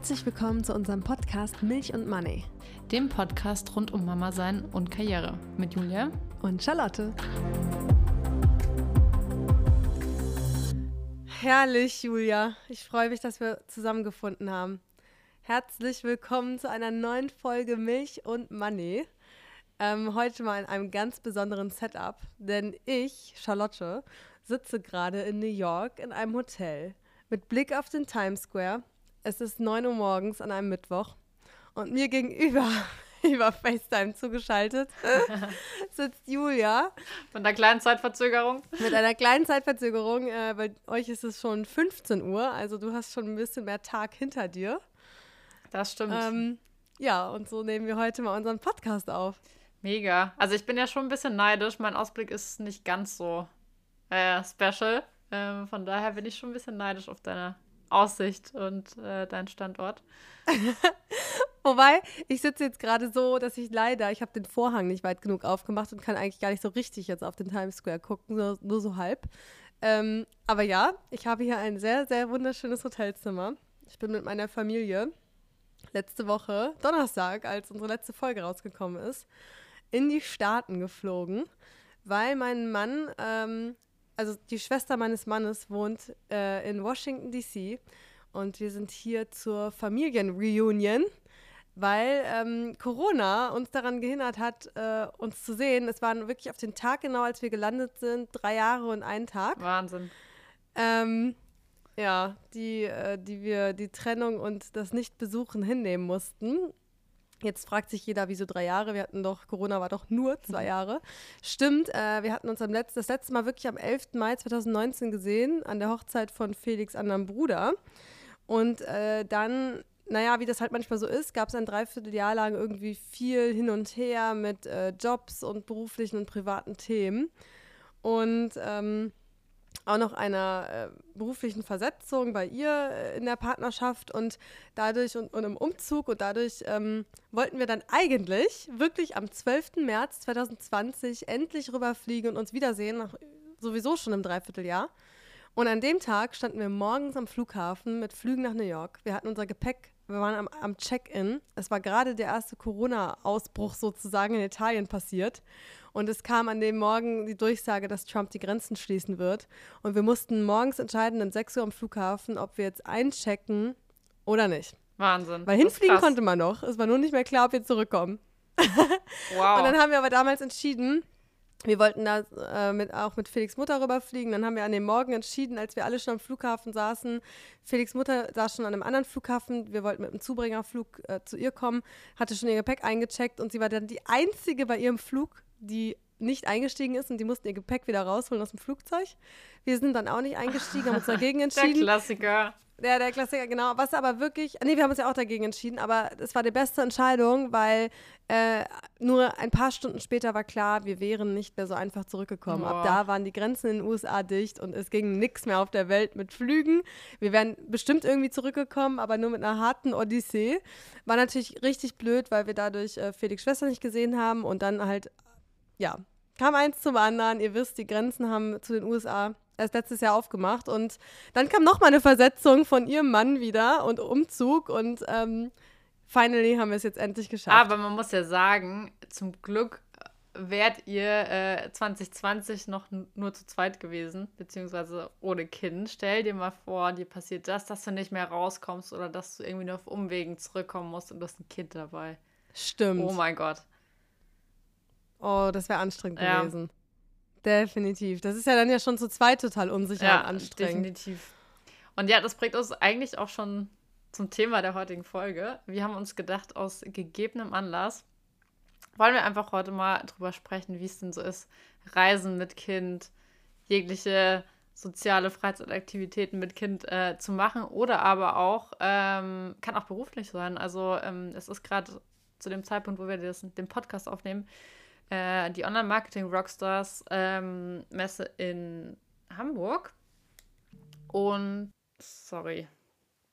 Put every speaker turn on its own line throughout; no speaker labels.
Herzlich willkommen zu unserem Podcast Milch und Money.
Dem Podcast rund um Mama sein und Karriere mit Julia
und Charlotte. Herrlich, Julia. Ich freue mich, dass wir zusammengefunden haben. Herzlich willkommen zu einer neuen Folge Milch und Money. Ähm, heute mal in einem ganz besonderen Setup, denn ich, Charlotte, sitze gerade in New York in einem Hotel mit Blick auf den Times Square es ist 9 Uhr morgens an einem Mittwoch und mir gegenüber über FaceTime zugeschaltet sitzt Julia.
Mit einer kleinen Zeitverzögerung.
Mit einer kleinen Zeitverzögerung. Äh, bei euch ist es schon 15 Uhr, also du hast schon ein bisschen mehr Tag hinter dir.
Das stimmt.
Ähm, ja, und so nehmen wir heute mal unseren Podcast auf.
Mega. Also ich bin ja schon ein bisschen neidisch. Mein Ausblick ist nicht ganz so äh, special. Ähm, von daher bin ich schon ein bisschen neidisch auf deine Aussicht und äh, dein Standort.
Wobei, ich sitze jetzt gerade so, dass ich leider, ich habe den Vorhang nicht weit genug aufgemacht und kann eigentlich gar nicht so richtig jetzt auf den Times Square gucken, nur, nur so halb. Ähm, aber ja, ich habe hier ein sehr, sehr wunderschönes Hotelzimmer. Ich bin mit meiner Familie letzte Woche, Donnerstag, als unsere letzte Folge rausgekommen ist, in die Staaten geflogen, weil mein Mann ähm, also die Schwester meines Mannes wohnt äh, in Washington, D.C. Und wir sind hier zur Familienreunion, weil ähm, Corona uns daran gehindert hat, äh, uns zu sehen. Es waren wirklich auf den Tag genau, als wir gelandet sind, drei Jahre und ein Tag.
Wahnsinn.
Ähm, ja, die, äh, die wir die Trennung und das Nicht-Besuchen hinnehmen mussten. Jetzt fragt sich jeder, wieso drei Jahre? Wir hatten doch, Corona war doch nur zwei mhm. Jahre. Stimmt, äh, wir hatten uns am letzten, das letzte Mal wirklich am 11. Mai 2019 gesehen, an der Hochzeit von Felix anderem Bruder. Und äh, dann, naja, wie das halt manchmal so ist, gab es ein Dreivierteljahr lang irgendwie viel hin und her mit äh, Jobs und beruflichen und privaten Themen. Und ähm, auch noch einer äh, beruflichen Versetzung bei ihr äh, in der Partnerschaft und dadurch und, und im Umzug und dadurch ähm, wollten wir dann eigentlich wirklich am 12. März 2020 endlich rüberfliegen und uns wiedersehen, nach sowieso schon im Dreivierteljahr. Und an dem Tag standen wir morgens am Flughafen mit Flügen nach New York. Wir hatten unser Gepäck, wir waren am, am Check-in. Es war gerade der erste Corona-Ausbruch sozusagen in Italien passiert. Und es kam an dem Morgen die Durchsage, dass Trump die Grenzen schließen wird. Und wir mussten morgens entscheiden, um 6 Uhr am Flughafen, ob wir jetzt einchecken oder nicht.
Wahnsinn.
Weil hinfliegen konnte man noch. Es war nur nicht mehr klar, ob wir zurückkommen. Wow. und dann haben wir aber damals entschieden, wir wollten da äh, mit, auch mit Felix Mutter rüberfliegen. Dann haben wir an dem Morgen entschieden, als wir alle schon am Flughafen saßen. Felix Mutter saß schon an einem anderen Flughafen. Wir wollten mit einem Zubringerflug äh, zu ihr kommen, hatte schon ihr Gepäck eingecheckt und sie war dann die einzige bei ihrem Flug, die nicht eingestiegen ist und die mussten ihr Gepäck wieder rausholen aus dem Flugzeug. Wir sind dann auch nicht eingestiegen, haben uns dagegen entschieden.
Der Klassiker.
Ja, der Klassiker, genau. Was aber wirklich, nee, wir haben uns ja auch dagegen entschieden, aber es war die beste Entscheidung, weil äh, nur ein paar Stunden später war klar, wir wären nicht mehr so einfach zurückgekommen. Boah. Ab da waren die Grenzen in den USA dicht und es ging nichts mehr auf der Welt mit Flügen. Wir wären bestimmt irgendwie zurückgekommen, aber nur mit einer harten Odyssee. War natürlich richtig blöd, weil wir dadurch äh, Felix Schwester nicht gesehen haben und dann halt, ja, kam eins zum anderen. Ihr wisst, die Grenzen haben zu den USA erst letztes Jahr aufgemacht. Und dann kam noch mal eine Versetzung von ihrem Mann wieder und Umzug. Und ähm, finally haben wir es jetzt endlich geschafft.
Aber man muss ja sagen, zum Glück wärt ihr äh, 2020 noch nur zu zweit gewesen, beziehungsweise ohne Kind. Stell dir mal vor, dir passiert das, dass du nicht mehr rauskommst oder dass du irgendwie nur auf Umwegen zurückkommen musst und du hast ein Kind dabei.
Stimmt.
Oh mein Gott.
Oh, das wäre anstrengend ja. gewesen. Definitiv. Das ist ja dann ja schon zu zweit total unsicher ja, und anstrengend.
Definitiv. Und ja, das bringt uns eigentlich auch schon zum Thema der heutigen Folge. Wir haben uns gedacht, aus gegebenem Anlass wollen wir einfach heute mal drüber sprechen, wie es denn so ist, Reisen mit Kind, jegliche soziale Freizeitaktivitäten mit Kind äh, zu machen oder aber auch, ähm, kann auch beruflich sein. Also ähm, es ist gerade zu dem Zeitpunkt, wo wir das, den Podcast aufnehmen, äh, die Online-Marketing-Rockstars ähm, Messe in Hamburg. Und sorry,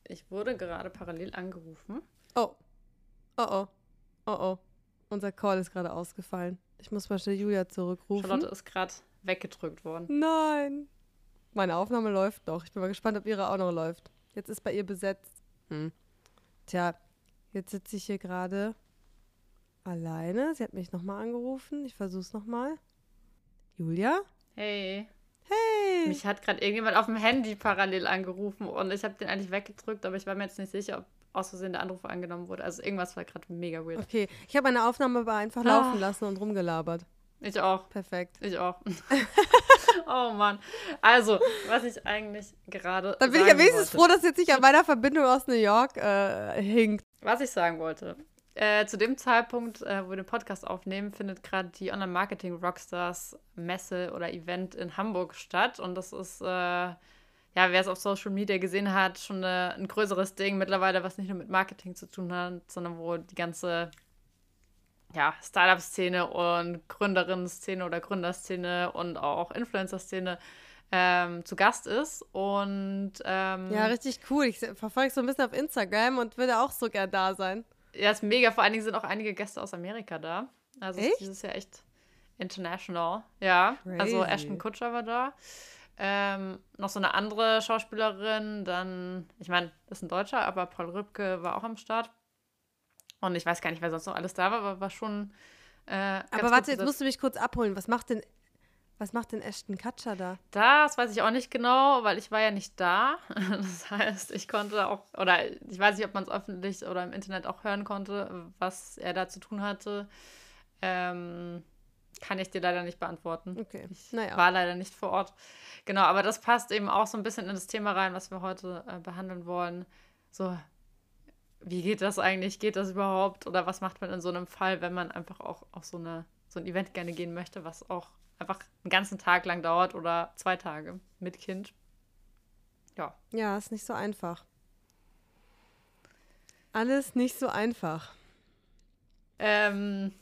ich wurde gerade parallel angerufen.
Oh. Oh oh. Oh oh. Unser Call ist gerade ausgefallen. Ich muss mal schnell Julia zurückrufen.
Charlotte ist gerade weggedrückt worden.
Nein. Meine Aufnahme läuft noch. Ich bin mal gespannt, ob ihre auch noch läuft. Jetzt ist bei ihr besetzt. Hm. Tja, jetzt sitze ich hier gerade alleine. Sie hat mich nochmal angerufen. Ich versuche es nochmal. Julia?
Hey.
Hey!
Mich hat gerade irgendjemand auf dem Handy parallel angerufen und ich habe den eigentlich weggedrückt, aber ich war mir jetzt nicht sicher, ob aus Versehen der Anruf angenommen wurde. Also irgendwas war gerade mega weird.
Okay, ich habe meine Aufnahme aber einfach
Ah.
laufen lassen und rumgelabert.
Ich auch.
Perfekt.
Ich auch. oh Mann. Also, was ich eigentlich gerade.
Dann bin ich am wenigstens
wollte.
froh, dass jetzt nicht an meiner Verbindung aus New York äh, hinkt.
Was ich sagen wollte. Äh, zu dem Zeitpunkt, äh, wo wir den Podcast aufnehmen, findet gerade die Online-Marketing-Rockstars Messe oder Event in Hamburg statt. Und das ist, äh, ja, wer es auf Social Media gesehen hat, schon eine, ein größeres Ding mittlerweile, was nicht nur mit Marketing zu tun hat, sondern wo die ganze ja, Startup-Szene und Gründerinnen-Szene oder Gründerszene und auch Influencer-Szene ähm, zu Gast ist. Und ähm,
Ja, richtig cool. Ich verfolge so ein bisschen auf Instagram und würde auch so gern da sein.
Ja, ist mega. Vor allen Dingen sind auch einige Gäste aus Amerika da. Also ist
Echt?
dieses Jahr echt international. Ja, also
Crazy.
Ashton Kutcher war da. Ähm, noch so eine andere Schauspielerin, dann, ich meine, das ist ein Deutscher, aber Paul Rübke war auch am Start. Und ich weiß gar nicht, wer sonst noch alles da war, aber war schon. Äh,
Aber warte, jetzt musst du mich kurz abholen. Was macht denn, was macht denn Ashton Kutcher da?
Das weiß ich auch nicht genau, weil ich war ja nicht da. Das heißt, ich konnte auch, oder ich weiß nicht, ob man es öffentlich oder im Internet auch hören konnte, was er da zu tun hatte. Ähm, kann ich dir leider nicht beantworten.
Okay,
Ich
naja.
war leider nicht vor Ort. Genau, aber das passt eben auch so ein bisschen in das Thema rein, was wir heute äh, behandeln wollen. So, wie geht das eigentlich? Geht das überhaupt? Oder was macht man in so einem Fall, wenn man einfach auch auf so, eine, so ein Event gerne gehen möchte, was auch einfach einen ganzen Tag lang dauert oder zwei Tage mit Kind? Ja.
Ja, ist nicht so einfach. Alles nicht so einfach.
Ähm,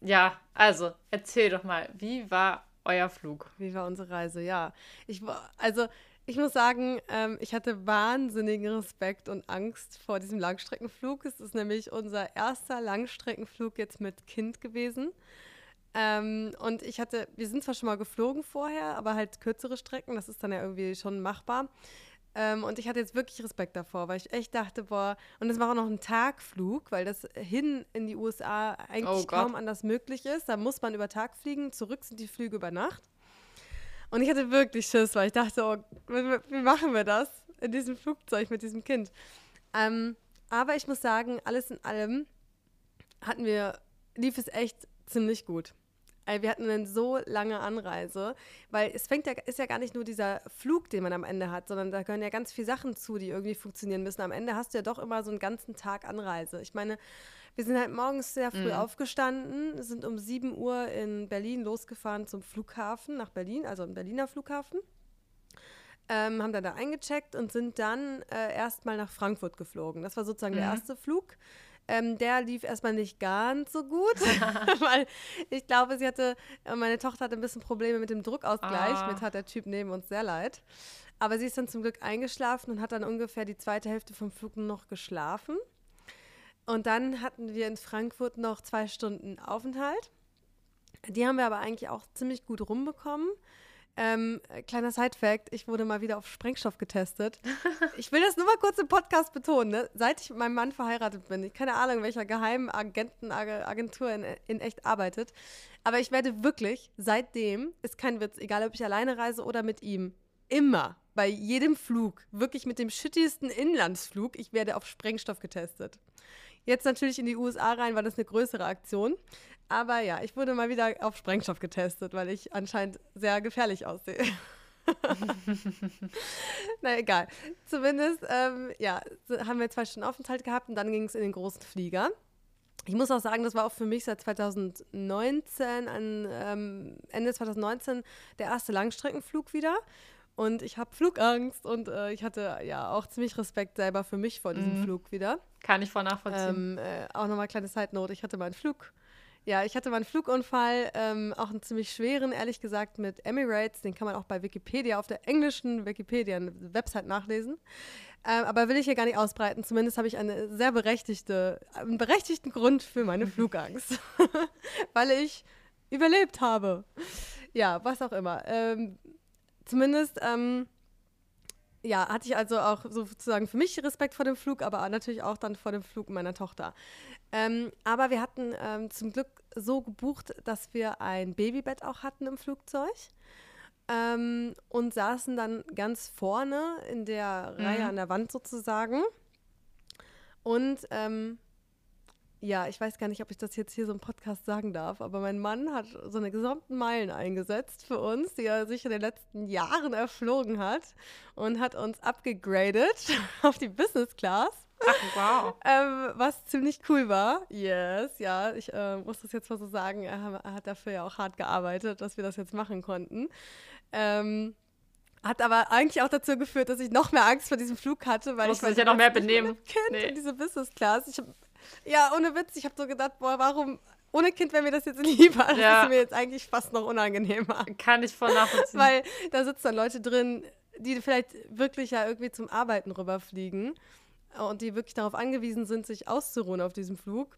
ja, also erzähl doch mal, wie war euer Flug?
Wie war unsere Reise? Ja, ich war, also ich muss sagen, ähm, ich hatte wahnsinnigen Respekt und Angst vor diesem Langstreckenflug. Es ist nämlich unser erster Langstreckenflug jetzt mit Kind gewesen. Ähm, und ich hatte, wir sind zwar schon mal geflogen vorher, aber halt kürzere Strecken, das ist dann ja irgendwie schon machbar. Ähm, und ich hatte jetzt wirklich Respekt davor, weil ich echt dachte, boah, und es war auch noch ein Tagflug, weil das hin in die USA eigentlich
Oh
kaum anders möglich ist. Da muss man über Tag fliegen, zurück sind die Flüge über Nacht. Und ich hatte wirklich Schiss, weil ich dachte, oh, wie, wie machen wir das in diesem Flugzeug mit diesem Kind? Ähm, aber ich muss sagen, alles in allem hatten wir, lief es echt ziemlich gut. Wir hatten eine so lange Anreise, weil es fängt ja, ist ja gar nicht nur dieser Flug, den man am Ende hat, sondern da gehören ja ganz viele Sachen zu, die irgendwie funktionieren müssen. Am Ende hast du ja doch immer so einen ganzen Tag Anreise. Ich meine, wir sind halt morgens sehr früh
Mhm.
aufgestanden, sind um 7 Uhr in Berlin losgefahren zum Flughafen, nach Berlin, also im Berliner Flughafen. Ähm, haben dann da eingecheckt und sind dann äh, erstmal nach Frankfurt geflogen. Das war sozusagen der
Mhm.
erste Flug. Ähm, der lief erstmal nicht ganz so gut, weil ich glaube, sie hatte, äh, meine Tochter hatte ein bisschen Probleme mit dem Druckausgleich.
Ah.
Mit hat der Typ neben uns sehr leid. Aber sie ist dann zum Glück eingeschlafen und hat dann ungefähr die zweite Hälfte vom Flug noch geschlafen. Und dann hatten wir in Frankfurt noch zwei Stunden Aufenthalt. Die haben wir aber eigentlich auch ziemlich gut rumbekommen. Ähm, äh, kleiner Side-Fact: Ich wurde mal wieder auf Sprengstoff getestet. Ich will das nur mal kurz im Podcast betonen. Ne? Seit ich mit meinem Mann verheiratet bin, ich keine Ahnung, welcher geheimen Agentenagentur in, in echt arbeitet, aber ich werde wirklich seitdem, ist kein Witz, egal ob ich alleine reise oder mit ihm, immer bei jedem Flug, wirklich mit dem shittigsten Inlandsflug, ich werde auf Sprengstoff getestet. Jetzt natürlich in die USA rein, war das eine größere Aktion. Aber ja, ich wurde mal wieder auf Sprengstoff getestet, weil ich anscheinend sehr gefährlich aussehe. Na egal. Zumindest, ähm, ja, haben wir zwei Stunden Aufenthalt gehabt und dann ging es in den großen Flieger. Ich muss auch sagen, das war auch für mich seit 2019, an, ähm, Ende 2019, der erste Langstreckenflug wieder. Und ich habe Flugangst und äh, ich hatte ja auch ziemlich Respekt selber für mich vor diesem
Mhm.
Flug wieder.
Kann ich voll nachvollziehen.
Ähm, äh, auch nochmal kleine Side Note. Ich hatte meinen Flug. Ja, ich hatte meinen Flugunfall, ähm, auch einen ziemlich schweren, ehrlich gesagt, mit Emirates. Den kann man auch bei Wikipedia, auf der englischen Wikipedia-Website nachlesen. Ähm, aber will ich hier gar nicht ausbreiten. Zumindest habe ich eine sehr berechtigte, einen berechtigten Grund für meine Flugangst. Weil ich überlebt habe. Ja, was auch immer. Ähm, zumindest ähm, ja, hatte ich also auch sozusagen für mich Respekt vor dem Flug, aber natürlich auch dann vor dem Flug meiner Tochter. Ähm, aber wir hatten ähm, zum Glück so gebucht, dass wir ein Babybett auch hatten im Flugzeug ähm, und saßen dann ganz vorne in der mhm. Reihe an der Wand sozusagen. Und ähm, ja, ich weiß gar nicht, ob ich das jetzt hier so im Podcast sagen darf, aber mein Mann hat so eine gesamten Meilen eingesetzt für uns, die er sich in den letzten Jahren erflogen hat und hat uns abgegradet auf die Business Class.
Ach, wow.
ähm, was ziemlich cool war. Yes, ja, ich äh, muss das jetzt mal so sagen. Er, er, hat dafür ja auch hart gearbeitet, dass wir das jetzt machen konnten. Ähm, hat aber eigentlich auch dazu geführt, dass ich noch mehr Angst vor diesem Flug hatte, weil
Musst
ich
ja noch mehr benehmen.
Kind nee. in diese Business Class. Ich hab, ja, ohne Witz, ich habe so gedacht, boah, warum ohne Kind wäre mir das jetzt lieber. Das ja. ist mir jetzt eigentlich fast noch unangenehmer.
Kann ich voll nachvollziehen.
Weil da sitzen dann Leute drin, die vielleicht wirklich ja irgendwie zum Arbeiten rüberfliegen und die wirklich darauf angewiesen sind, sich auszuruhen auf diesem Flug.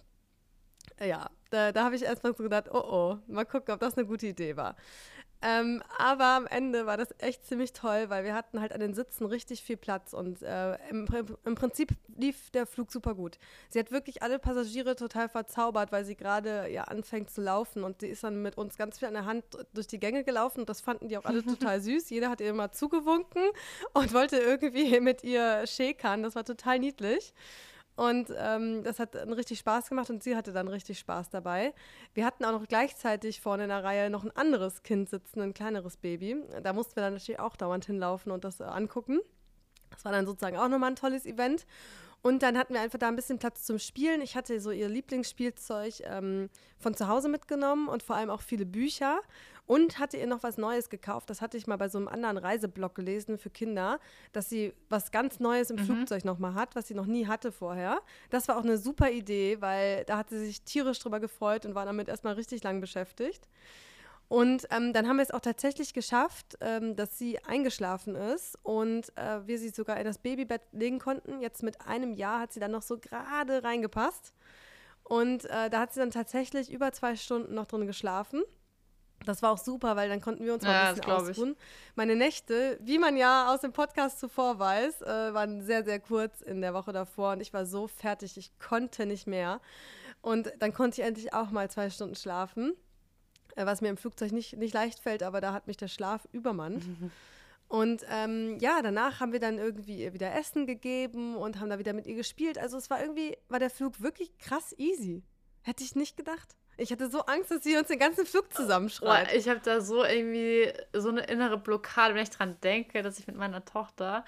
Ja, da, da habe ich erstmal so gedacht, oh oh, mal gucken, ob das eine gute Idee war. Ähm, aber am Ende war das echt ziemlich toll, weil wir hatten halt an den Sitzen richtig viel Platz und äh, im, im, Prinzip lief der Flug super gut. Sie hat wirklich alle Passagiere total verzaubert, weil sie gerade ja anfängt zu laufen und sie ist dann mit uns ganz viel an der Hand durch die Gänge gelaufen und das fanden die auch alle total süß. Jeder hat ihr immer zugewunken und wollte irgendwie mit ihr schäkern. Das war total niedlich. Und ähm, das hat richtig Spaß gemacht und sie hatte dann richtig Spaß dabei. Wir hatten auch noch gleichzeitig vorne in der Reihe noch ein anderes Kind sitzen, ein kleineres Baby. Da mussten wir dann natürlich auch dauernd hinlaufen und das äh, angucken. Das war dann sozusagen auch nochmal ein tolles Event. Und dann hatten wir einfach da ein bisschen Platz zum Spielen. Ich hatte so ihr Lieblingsspielzeug ähm, von zu Hause mitgenommen und vor allem auch viele Bücher. Und hatte ihr noch was Neues gekauft. Das hatte ich mal bei so einem anderen Reiseblog gelesen für Kinder, dass sie was ganz Neues im mhm. Flugzeug nochmal hat, was sie noch nie hatte vorher. Das war auch eine super Idee, weil da hat sie sich tierisch drüber gefreut und war damit erstmal richtig lang beschäftigt. Und ähm, dann haben wir es auch tatsächlich geschafft, ähm, dass sie eingeschlafen ist und äh, wir sie sogar in das Babybett legen konnten. Jetzt mit einem Jahr hat sie dann noch so gerade reingepasst. Und äh, da hat sie dann tatsächlich über zwei Stunden noch drin geschlafen. Das war auch super, weil dann konnten wir uns mal ja, ein bisschen ausruhen. Ich. Meine Nächte, wie man ja aus dem Podcast zuvor weiß, äh, waren sehr, sehr kurz in der Woche davor und ich war so fertig, ich konnte nicht mehr. Und dann konnte ich endlich auch mal zwei Stunden schlafen. Äh, was mir im Flugzeug nicht, nicht leicht fällt, aber da hat mich der Schlaf übermannt. Und ähm, ja, danach haben wir dann irgendwie ihr wieder Essen gegeben und haben da wieder mit ihr gespielt. Also es war irgendwie, war der Flug wirklich krass easy. Hätte ich nicht gedacht. Ich hatte so Angst, dass sie uns den ganzen Flug zusammenschreit.
Ich habe da so irgendwie so eine innere Blockade, wenn ich dran denke, dass ich mit meiner Tochter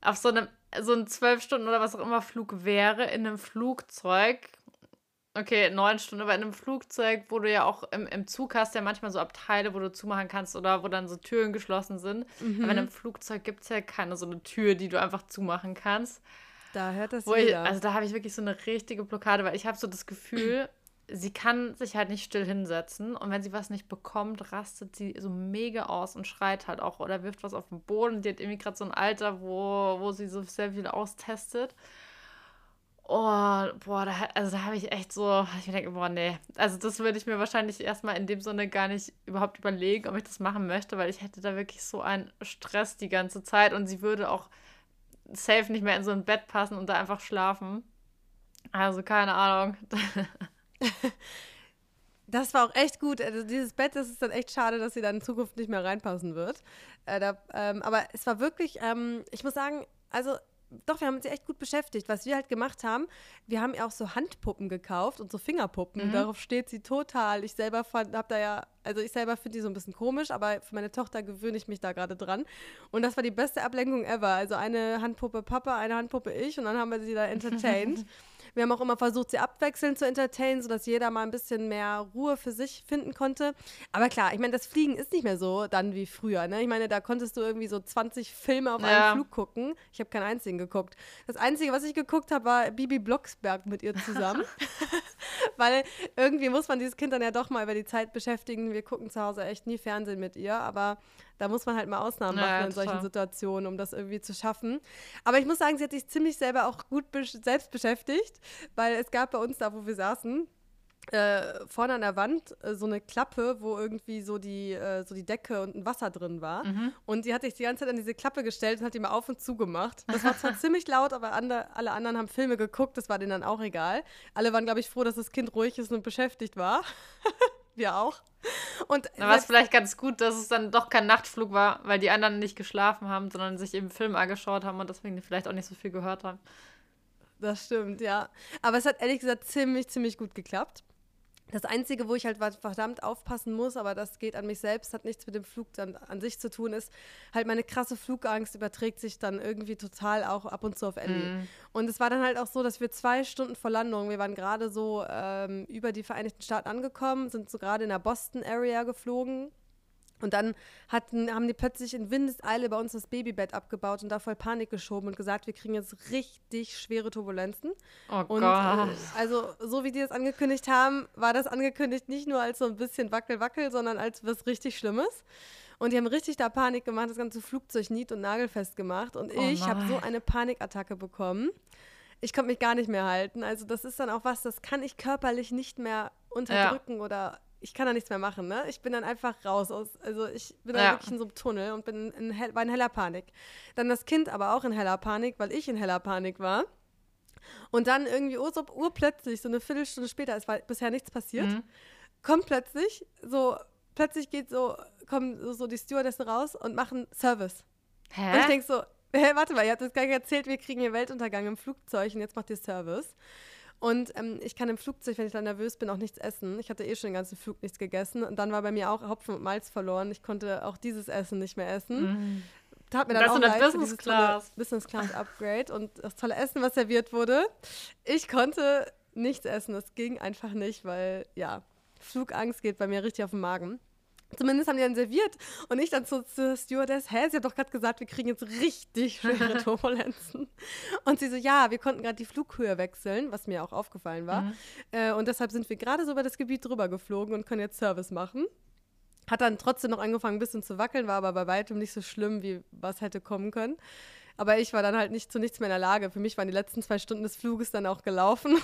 auf so einem so ein zwölf Stunden oder was auch immer Flug wäre in einem Flugzeug Okay, neun Stunden, aber in einem Flugzeug, wo du ja auch im, im Zug hast, ja manchmal so Abteile, wo du zumachen kannst oder wo dann so Türen geschlossen sind. Mhm. Aber in einem Flugzeug gibt es ja keine so eine Tür, die du einfach zumachen kannst.
Da hört das
wo. Ich, also da habe ich wirklich so eine richtige Blockade, weil ich habe so das Gefühl, sie kann sich halt nicht still hinsetzen und wenn sie was nicht bekommt, rastet sie so mega aus und schreit halt auch oder wirft was auf den Boden. Die hat irgendwie gerade so ein Alter, wo, wo sie so sehr viel austestet. Oh, boah, da, also da habe ich echt so, ich denke, boah, nee. Also das würde ich mir wahrscheinlich erstmal in dem Sinne gar nicht überhaupt überlegen, ob ich das machen möchte, weil ich hätte da wirklich so einen Stress die ganze Zeit und sie würde auch safe nicht mehr in so ein Bett passen und da einfach schlafen. Also keine Ahnung.
Das war auch echt gut. Also dieses Bett, das ist dann echt schade, dass sie dann in Zukunft nicht mehr reinpassen wird. Äh, da, ähm, aber es war wirklich, ähm, ich muss sagen, also doch, wir haben uns echt gut beschäftigt. Was wir halt gemacht haben, wir haben ja auch so Handpuppen gekauft und so Fingerpuppen. Mhm. Darauf steht sie total. Ich selber fand, hab da ja, also ich selber finde die so ein bisschen komisch, aber für meine Tochter gewöhne ich mich da gerade dran. Und das war die beste Ablenkung ever. Also eine Handpuppe Papa, eine Handpuppe ich und dann haben wir sie da entertained. Wir haben auch immer versucht, sie abwechselnd zu entertainen, sodass jeder mal ein bisschen mehr Ruhe für sich finden konnte. Aber klar, ich meine, das Fliegen ist nicht mehr so dann wie früher. Ne? Ich meine, da konntest du irgendwie so 20 Filme auf ja. einen Flug gucken. Ich habe keinen einzigen geguckt. Das Einzige, was ich geguckt habe, war Bibi Blocksberg mit ihr zusammen. Weil irgendwie muss man dieses Kind dann ja doch mal über die Zeit beschäftigen. Wir gucken zu Hause echt nie Fernsehen mit ihr, aber da muss man halt mal Ausnahmen machen ja, in solchen Situationen, um das irgendwie zu schaffen. Aber ich muss sagen, sie hat sich ziemlich selber auch gut selbst beschäftigt, weil es gab bei uns da, wo wir saßen, äh, vorne an der Wand äh, so eine Klappe, wo irgendwie so die, äh, so die Decke und ein Wasser drin war.
Mhm.
Und die hat sich die ganze Zeit an diese Klappe gestellt und hat die mal auf und zu gemacht. Das war zwar ziemlich laut, aber ande, alle anderen haben Filme geguckt, das war denen dann auch egal. Alle waren, glaube ich, froh, dass das Kind ruhig ist und beschäftigt war. Wir auch. Und
Da war es vielleicht ganz gut, dass es dann doch kein Nachtflug war, weil die anderen nicht geschlafen haben, sondern sich eben Film angeschaut haben und deswegen vielleicht auch nicht so viel gehört haben.
Das stimmt, ja. Aber es hat ehrlich gesagt ziemlich, ziemlich gut geklappt. Das Einzige, wo ich halt verdammt aufpassen muss, aber das geht an mich selbst, hat nichts mit dem Flug dann an sich zu tun, ist halt meine krasse Flugangst überträgt sich dann irgendwie total auch ab und zu auf Ellie.
Mhm.
Und es war dann halt auch so, dass wir zwei Stunden vor Landung, wir waren gerade so ähm, über die Vereinigten Staaten angekommen, sind so gerade in der Boston-Area geflogen. Und dann hatten, haben die plötzlich in Windeseile bei uns das Babybett abgebaut und da voll Panik geschoben und gesagt, wir kriegen jetzt richtig schwere Turbulenzen.
Oh
Und
Gott.
äh, also, so wie die das angekündigt haben, war das angekündigt nicht nur als so ein bisschen Wackel-Wackel, sondern als was richtig Schlimmes. Und die haben richtig da Panik gemacht, das ganze Flugzeug nied- und nagelfest gemacht. Und
Oh
ich habe so eine Panikattacke bekommen. Ich konnte mich gar nicht mehr halten. Also, das ist dann auch was, das kann ich körperlich nicht mehr unterdrücken oder ich kann da nichts mehr machen. Ne? Ich bin dann einfach raus. Aus, also, ich bin dann
Ja.
wirklich in so einem Tunnel und bin in, hell, war in heller Panik. Dann das Kind aber auch in heller Panik, weil ich in heller Panik war. Und dann irgendwie ur- so urplötzlich, so eine Viertelstunde später, es war bisher nichts passiert,
Mhm.
kommt plötzlich, so, plötzlich geht so, kommen so, so die Stewardessen raus und machen Service. Und ich
Hä?
denke so, hä, warte mal, ihr habt das gar nicht erzählt, wir kriegen hier Weltuntergang im Flugzeug und jetzt macht ihr Service. Und ähm, ich kann im Flugzeug, wenn ich dann nervös bin, auch nichts essen. Ich hatte eh schon den ganzen Flug nichts gegessen. Und dann war bei mir auch Hopfen und Malz verloren. Ich konnte auch dieses Essen nicht mehr essen.
Mhm.
Tat mir
Das
dann auch
in der
leid
Business Class.
Business Class Upgrade und das tolle Essen, was serviert wurde. Ich konnte nichts essen. Das ging einfach nicht, weil, ja, Flugangst geht bei mir richtig auf den Magen. Zumindest haben die dann serviert. Und ich dann so zur Stewardess, hä, sie hat doch gerade gesagt, wir kriegen jetzt richtig schwere Turbulenzen. Und sie so, ja, wir konnten gerade die Flughöhe wechseln, was mir auch aufgefallen war.
Mhm.
Äh, und deshalb sind wir gerade so über das Gebiet drüber geflogen und können jetzt Service machen. Hat dann trotzdem noch angefangen, ein bisschen zu wackeln, war aber bei weitem nicht so schlimm, wie was hätte kommen können. Aber ich war dann halt nicht zu nichts mehr in der Lage. Für mich waren die letzten zwei Stunden des Fluges dann auch gelaufen.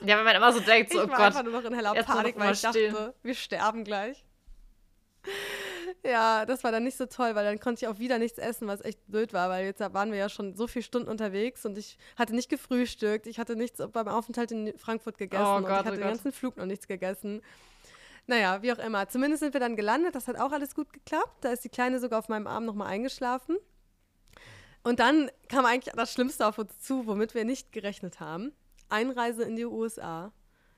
Ja, wenn man immer so denkt, so,
ich
oh
war
Gott.
einfach nur noch in heller Panik, weil ich dachte, wir sterben gleich. Ja, das war dann nicht so toll, weil dann konnte ich auch wieder nichts essen, was echt blöd war, weil jetzt waren wir ja schon so viele Stunden unterwegs und ich hatte nicht gefrühstückt, ich hatte nichts beim Aufenthalt in Frankfurt gegessen
Oh
und
Gott,
ich
oh
hatte den
Gott.
ganzen Flug noch nichts gegessen. Naja, wie auch immer. Zumindest sind wir dann gelandet, das hat auch alles gut geklappt. Da ist die Kleine sogar auf meinem Arm nochmal eingeschlafen. Und dann kam eigentlich das Schlimmste auf uns zu, womit wir nicht gerechnet haben. Einreise in die USA.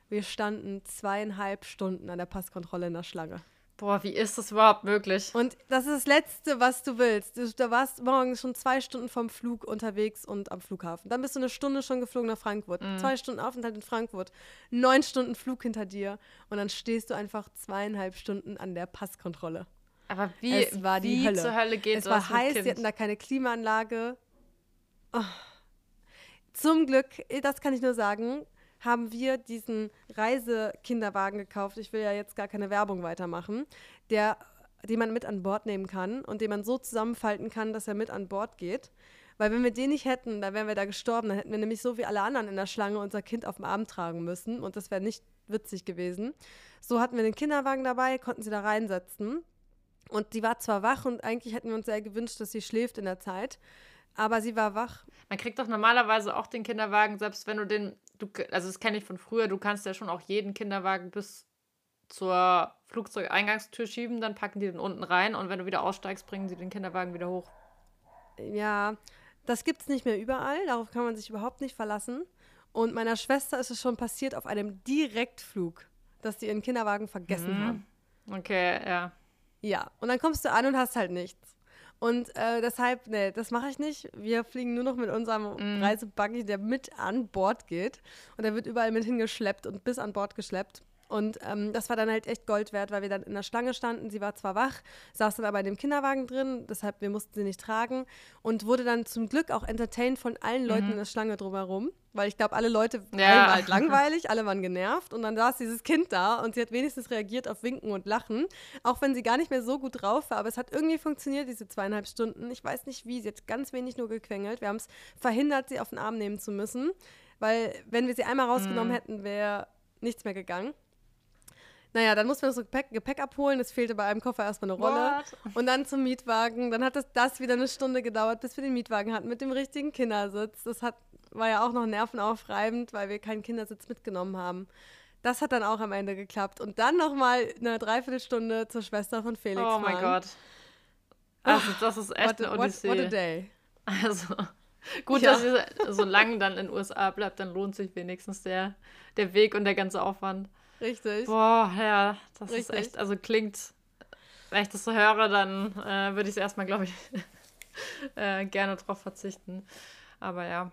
Wir standen zweieinhalb Stunden an der Passkontrolle in der Schlange.
Boah, wie ist das überhaupt möglich?
Und das ist das Letzte, was du willst. Du, da warst morgens schon zwei Stunden vom Flug unterwegs und am Flughafen. Dann bist du eine Stunde schon geflogen nach Frankfurt.
Mhm.
Zwei Stunden Aufenthalt in Frankfurt. Neun Stunden Flug hinter dir. Und dann stehst du einfach zweieinhalb Stunden an der Passkontrolle.
Aber wie,
Es war die
wie
Hölle.
zur Hölle geht
es
das
war heiß, sie hatten da keine Klimaanlage. Oh. Zum Glück, das kann ich nur sagen, haben wir diesen Reisekinderwagen gekauft. Ich will ja jetzt gar keine Werbung weitermachen, der, den man mit an Bord nehmen kann und den man so zusammenfalten kann, dass er mit an Bord geht. Weil wenn wir den nicht hätten, dann wären wir da gestorben. Dann hätten wir nämlich so wie alle anderen in der Schlange unser Kind auf dem Arm tragen müssen und das wäre nicht witzig gewesen. So hatten wir den Kinderwagen dabei, konnten sie da reinsetzen. Und die war zwar wach und eigentlich hätten wir uns sehr gewünscht, dass sie schläft in der Zeit. Aber sie war wach.
Man kriegt doch normalerweise auch den Kinderwagen, selbst wenn du den, du, also das kenne ich von früher, du kannst ja schon auch jeden Kinderwagen bis zur Flugzeugeingangstür schieben, dann packen die den unten rein und wenn du wieder aussteigst, bringen sie den Kinderwagen wieder hoch.
Ja, das gibt es nicht mehr überall. Darauf kann man sich überhaupt nicht verlassen. Und meiner Schwester ist es schon passiert auf einem Direktflug, dass die ihren Kinderwagen vergessen
Mhm.
haben.
Okay, ja.
Ja, und dann kommst du an und hast halt nichts. Und äh, deshalb, nee, das mache ich nicht. Wir fliegen nur noch mit unserem
Mhm.
Reisebuggy, der mit an Bord geht. Und der wird überall mit hingeschleppt und bis an Bord geschleppt. Und ähm, das war dann halt echt Gold wert, weil wir dann in der Schlange standen. Sie war zwar wach, saß dann aber in dem Kinderwagen drin, deshalb wir mussten sie nicht tragen und wurde dann zum Glück auch entertained von allen Leuten
Mhm.
in der Schlange drumherum, weil ich glaube, alle Leute
Ja.
allen war halt langweilig, alle waren genervt und dann saß dieses Kind da und sie hat wenigstens reagiert auf Winken und Lachen, auch wenn sie gar nicht mehr so gut drauf war, aber es hat irgendwie funktioniert, diese zweieinhalb Stunden. Ich weiß nicht wie, sie hat ganz wenig nur gequengelt. Wir haben es verhindert, sie auf den Arm nehmen zu müssen, weil wenn wir sie einmal rausgenommen
Mhm.
hätten, wäre nichts mehr gegangen. Naja, dann mussten wir so Gepäck, Gepäck abholen. Es fehlte bei einem Koffer erstmal eine Rolle. What? Und dann zum Mietwagen. Dann hat das, das wieder eine Stunde gedauert, bis wir den Mietwagen hatten mit dem richtigen Kindersitz. Das hat, war ja auch noch nervenaufreibend, weil wir keinen Kindersitz mitgenommen haben. Das hat dann auch am Ende geklappt. Und dann nochmal eine Dreiviertelstunde zur Schwester von Felix.
Oh mein Gott. Also, das ist echt what, eine Odyssee. What, what a day. Also, gut, ja. dass ihr so lange dann in den USA bleibt, dann lohnt sich wenigstens der, der Weg und der ganze Aufwand.
Richtig.
Boah, ja, das Richtig. ist echt, also klingt, wenn ich das so höre, dann äh, würde ich es erstmal, glaube ich, äh, gerne drauf verzichten. Aber ja.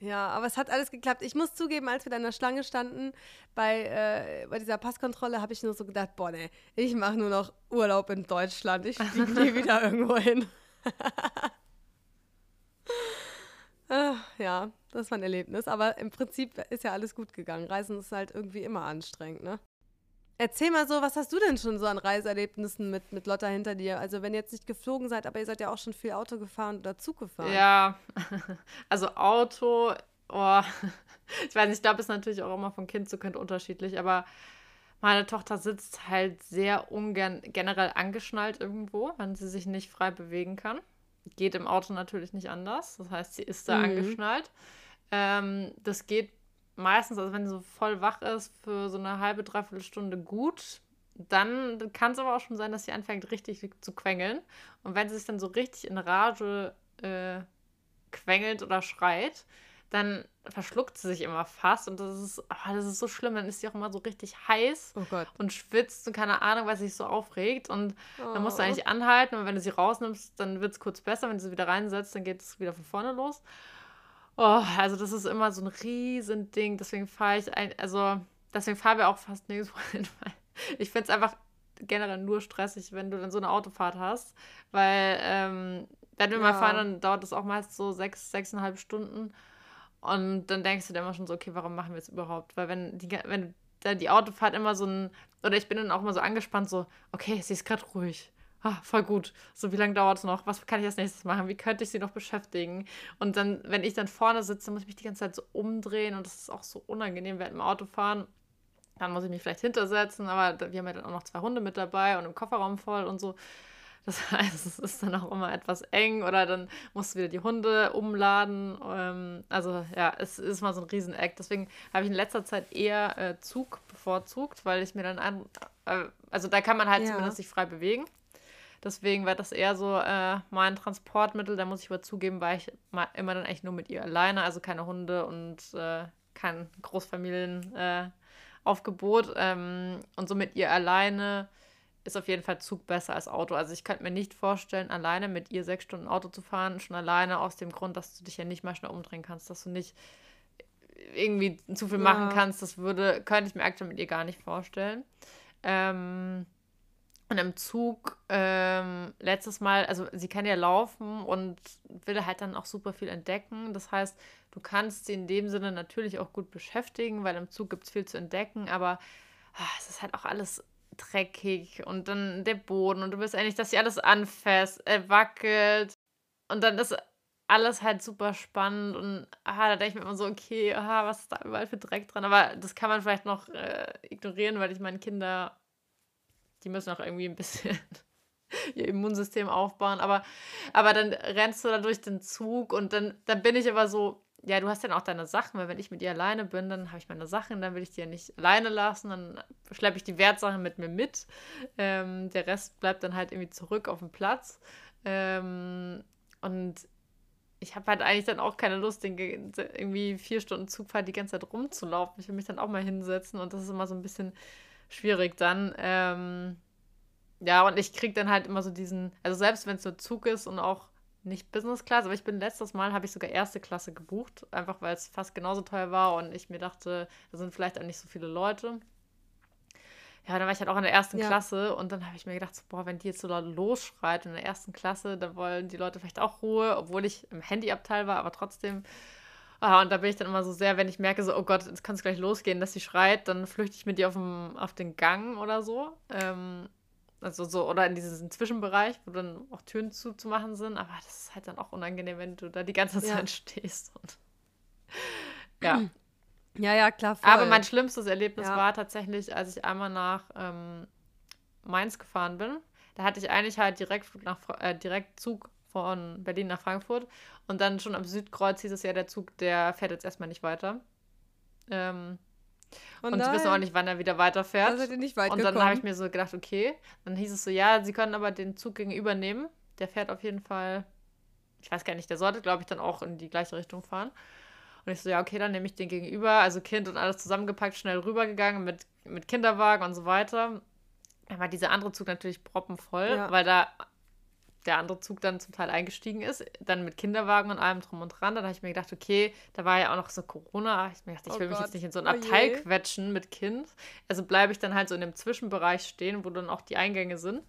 Ja, aber es hat alles geklappt. Ich muss zugeben, als wir da in der Schlange standen, bei, äh, bei dieser Passkontrolle, habe ich nur so gedacht, boah, ne, ich mache nur noch Urlaub in Deutschland. Ich fliege nie wieder irgendwo hin. Ach, ja, das war ein Erlebnis. Aber im Prinzip ist ja alles gut gegangen. Reisen ist halt irgendwie immer anstrengend, ne? Erzähl mal so, was hast du denn schon so an Reiseerlebnissen mit, mit Lotta hinter dir? Also wenn ihr jetzt nicht geflogen seid, aber ihr seid ja auch schon viel Auto gefahren oder Zug gefahren.
Ja, also Auto, oh, ich weiß nicht, ich glaube, ist natürlich auch immer von Kind zu Kind unterschiedlich, aber meine Tochter sitzt halt sehr ungern generell angeschnallt irgendwo, wenn sie sich nicht frei bewegen kann. Geht im Auto natürlich nicht anders. Das heißt, sie ist da mhm. angeschnallt. Ähm, das geht meistens, also wenn sie so voll wach ist, für so eine halbe, dreiviertel Stunde gut. Dann kann es aber auch schon sein, dass sie anfängt, richtig zu quengeln. Und wenn sie sich dann so richtig in Rage äh, quengelt oder schreit, dann verschluckt sie sich immer fast und das ist, oh, das ist so schlimm. Dann ist sie auch immer so richtig heiß
oh
und schwitzt und keine Ahnung, weil sie sich so aufregt. Und oh. dann musst du eigentlich anhalten und wenn du sie rausnimmst, dann wird es kurz besser. Wenn du sie wieder reinsetzt, dann geht es wieder von vorne los. Oh, also das ist immer so ein Riesending. Deswegen fahre ich, ein, also deswegen fahren wir auch fast nirgendwo hin, ich finde es einfach generell nur stressig, wenn du dann so eine Autofahrt hast, weil ähm, wenn wir ja. mal fahren, dann dauert das auch meist so sechs, sechseinhalb Stunden und dann denkst du dir immer schon so, okay, warum machen wir es überhaupt? Weil wenn die, wenn dann die Autofahrt immer so ein, oder ich bin dann auch immer so angespannt, so, okay, sie ist gerade ruhig. Ah, voll gut. So, wie lange dauert es noch? Was kann ich als nächstes machen? Wie könnte ich sie noch beschäftigen? Und dann, wenn ich dann vorne sitze, muss ich mich die ganze Zeit so umdrehen und das ist auch so unangenehm während dem Autofahren. Dann muss ich mich vielleicht hintersetzen, aber wir haben ja dann auch noch zwei Hunde mit dabei und im Kofferraum voll und so. Das heißt, es ist dann auch immer etwas eng oder dann musst du wieder die Hunde umladen. Ähm, also ja, es ist mal so ein Rieseneck. Deswegen habe ich in letzter Zeit eher äh, Zug bevorzugt, weil ich mir dann an, äh, also da kann man halt ja. zumindest sich frei bewegen. Deswegen war das eher so äh, mein Transportmittel. Da muss ich aber zugeben, war ich immer dann eigentlich nur mit ihr alleine, also keine Hunde und äh, kein Großfamilienaufgebot. Äh, ähm, und so mit ihr alleine ist auf jeden Fall Zug besser als Auto. Also ich könnte mir nicht vorstellen, alleine mit ihr sechs Stunden Auto zu fahren. Schon alleine aus dem Grund, dass du dich ja nicht mal schnell umdrehen kannst, dass du nicht irgendwie zu viel ja. machen kannst. Das würde, könnte ich mir aktuell mit ihr gar nicht vorstellen. Ähm, und im Zug ähm, letztes Mal, also sie kann ja laufen und will halt dann auch super viel entdecken. Das heißt, du kannst sie in dem Sinne natürlich auch gut beschäftigen, weil im Zug gibt es viel zu entdecken, aber ach, es ist halt auch alles dreckig und dann der Boden und du willst eigentlich, dass sie alles anfasst, äh, wackelt und dann ist alles halt super spannend und aha, da denke ich mir immer so, okay, aha, was ist da überall für Dreck dran? Aber das kann man vielleicht noch äh, ignorieren, weil ich meine Kinder die müssen auch irgendwie ein bisschen ihr Immunsystem aufbauen. Aber, aber dann rennst du da durch den Zug und dann, dann bin ich aber so, ja, du hast dann auch deine Sachen, weil wenn ich mit ihr alleine bin, dann habe ich meine Sachen, dann will ich die ja nicht alleine lassen, dann schleppe ich die Wertsachen mit mir mit. Ähm, der Rest bleibt dann halt irgendwie zurück auf dem Platz. Ähm, und ich habe halt eigentlich dann auch keine Lust, den, irgendwie vier Stunden Zugfahrt die ganze Zeit rumzulaufen. Ich will mich dann auch mal hinsetzen und das ist immer so ein bisschen schwierig dann. Ähm, ja, und ich kriege dann halt immer so diesen, also selbst wenn es nur Zug ist und auch nicht Business Class, aber ich bin letztes Mal, habe ich sogar erste Klasse gebucht, einfach weil es fast genauso teuer war und ich mir dachte, da sind vielleicht auch nicht so viele Leute. Ja, dann war ich halt auch in der ersten ja. Klasse und dann habe ich mir gedacht, so, boah, wenn die jetzt so laut losschreit in der ersten Klasse, dann wollen die Leute vielleicht auch Ruhe, obwohl ich im Handyabteil war, aber trotzdem Ah, und da bin ich dann immer so sehr, wenn ich merke, so, oh Gott, jetzt kann es gleich losgehen, dass sie schreit, dann flüchte ich mit ihr auf, dem, auf den Gang oder so. Ähm, also so, oder in diesen Zwischenbereich, wo dann auch Türen zuzumachen sind. Aber das ist halt dann auch unangenehm, wenn du da die ganze Zeit ja. stehst. Und ja.
Ja, ja, klar. Voll.
Aber mein schlimmstes Erlebnis ja. war tatsächlich, als ich einmal nach ähm, Mainz gefahren bin. Da hatte ich eigentlich halt direkt, nach, äh, direkt Zug von Berlin nach Frankfurt. Und dann schon am Südkreuz hieß es ja, der Zug, der fährt jetzt erstmal nicht weiter. Ähm, oh und sie wissen auch nicht, wann er wieder weiterfährt. Da seid ihr nicht weit Und dann habe ich mir so gedacht, okay. Dann hieß es so, ja, sie können aber den Zug gegenüber nehmen. Der fährt auf jeden Fall, ich weiß gar nicht, der sollte, glaube ich, dann auch in die gleiche Richtung fahren. Und ich so, ja, okay, dann nehme ich den gegenüber. Also Kind und alles zusammengepackt, schnell rübergegangen mit, mit Kinderwagen und so weiter. Dann war dieser andere Zug natürlich proppenvoll, ja. weil da der andere Zug dann zum Teil eingestiegen ist, dann mit Kinderwagen und allem drum und dran. Dann habe ich mir gedacht, okay, da war ja auch noch so Corona. Ich mir gedacht, ich will oh mich jetzt nicht in so ein oh Abteil je. quetschen mit Kind. Also bleibe ich dann halt so in dem Zwischenbereich stehen, wo dann auch die Eingänge sind.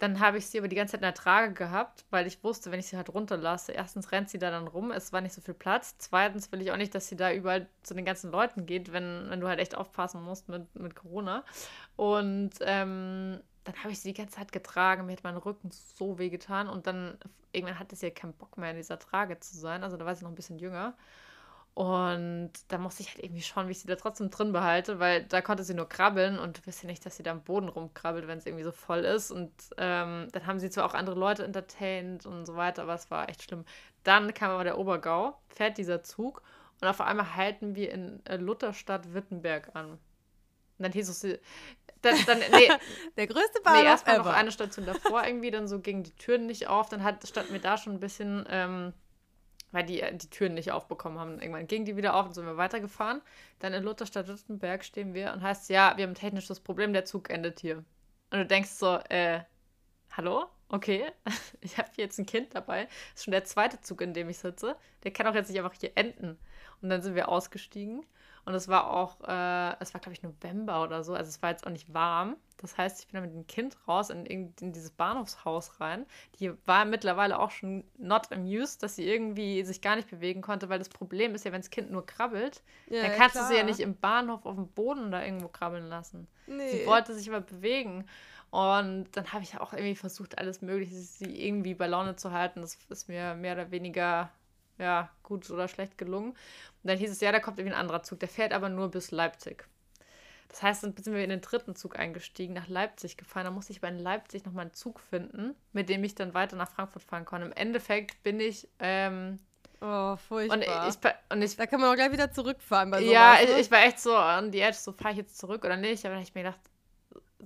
Dann habe ich sie aber die ganze Zeit in der Trage gehabt, weil ich wusste, wenn ich sie halt runterlasse, erstens rennt sie da dann rum, es war nicht so viel Platz. Zweitens will ich auch nicht, dass sie da überall zu den ganzen Leuten geht, wenn, wenn du halt echt aufpassen musst mit, mit Corona. Und ähm, dann habe ich sie die ganze Zeit getragen, mir hat mein Rücken so weh getan und dann irgendwann hatte sie ja keinen Bock mehr in dieser Trage zu sein, also da war sie noch ein bisschen jünger. Und da musste ich halt irgendwie schauen, wie ich sie da trotzdem drin behalte, weil da konnte sie nur krabbeln und du weißt ja nicht, dass sie da am Boden rumkrabbelt, wenn es irgendwie so voll ist. Und ähm, dann haben sie zwar auch andere Leute entertained und so weiter, aber es war echt schlimm. Dann kam aber der Obergau, fährt dieser Zug und auf einmal halten wir in äh, Lutherstadt Wittenberg an. Und dann hieß es, dann, dann, nee,
der größte Bahnhof
Nee, erstmal noch eine Station davor irgendwie, dann so gingen die Türen nicht auf. Dann hat, standen wir da schon ein bisschen, ähm, weil die die Türen nicht aufbekommen haben. Irgendwann gingen die wieder auf und sind wir weitergefahren. Dann in Lutherstadt Württemberg stehen wir und heißt, ja, wir haben ein technisches Problem, der Zug endet hier. Und du denkst so, äh, hallo? Okay, ich habe jetzt ein Kind dabei. Das ist schon der zweite Zug, in dem ich sitze. Der kann auch jetzt nicht einfach hier enden. Und dann sind wir ausgestiegen. Und es war auch, äh, es war glaube ich November oder so, also es war jetzt auch nicht warm. Das heißt, ich bin dann mit dem Kind raus in, in, dieses Bahnhofshaus rein. Die war mittlerweile auch schon not amused, dass sie irgendwie sich gar nicht bewegen konnte, weil das Problem ist ja, wenn das Kind nur krabbelt, ja, dann kannst klar. du sie ja nicht im Bahnhof auf dem Boden da irgendwo krabbeln lassen. Nee. Sie wollte sich aber bewegen. Und dann habe ich auch irgendwie versucht, alles Mögliche, sie irgendwie bei Laune zu halten. Das ist mir mehr oder weniger ja, gut oder schlecht gelungen. Und dann hieß es, ja, da kommt irgendwie ein anderer Zug, der fährt aber nur bis Leipzig. Das heißt, dann sind wir in den dritten Zug eingestiegen, nach Leipzig gefahren. Da musste ich bei Leipzig nochmal einen Zug finden, mit dem ich dann weiter nach Frankfurt fahren konnte. Im Endeffekt bin ich. Ähm,
oh, furchtbar.
Und ich, und ich,
da kann man auch gleich wieder zurückfahren bei sowas,
Ja, ich, ne? ich, war echt so on the edge, so fahre ich jetzt zurück oder nicht. Aber dann habe ich mir gedacht,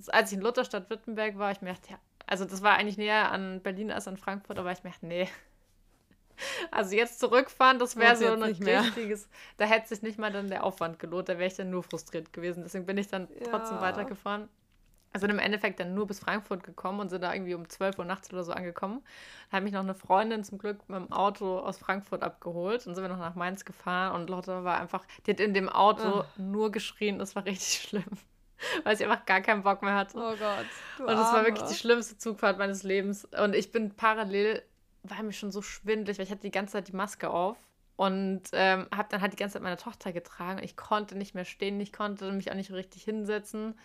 als ich in Lutherstadt Württemberg war, ich mir gedacht, ja, also das war eigentlich näher an Berlin als an Frankfurt, aber ich mir gedacht, nee, also jetzt zurückfahren, das wäre so ein richtiges, da hätte sich nicht mal dann der Aufwand gelohnt, da wäre ich dann nur frustriert gewesen. Deswegen bin ich dann ja. trotzdem weitergefahren. Also im Endeffekt dann nur bis Frankfurt gekommen und sind da irgendwie um 12 Uhr nachts oder so angekommen. Da hat mich noch eine Freundin zum Glück mit dem Auto aus Frankfurt abgeholt und sind wir noch nach Mainz gefahren und Lotte war einfach, die hat in dem Auto oh. nur geschrien, das war richtig schlimm. Weil sie einfach gar keinen Bock mehr hatte.
Oh Gott.
und das war wirklich die schlimmste Zugfahrt meines Lebens. Und ich bin parallel war mir schon so schwindelig, weil ich hatte die ganze Zeit die Maske auf und ähm, habe dann halt die ganze Zeit meine Tochter getragen. Ich konnte nicht mehr stehen, ich konnte mich auch nicht richtig hinsetzen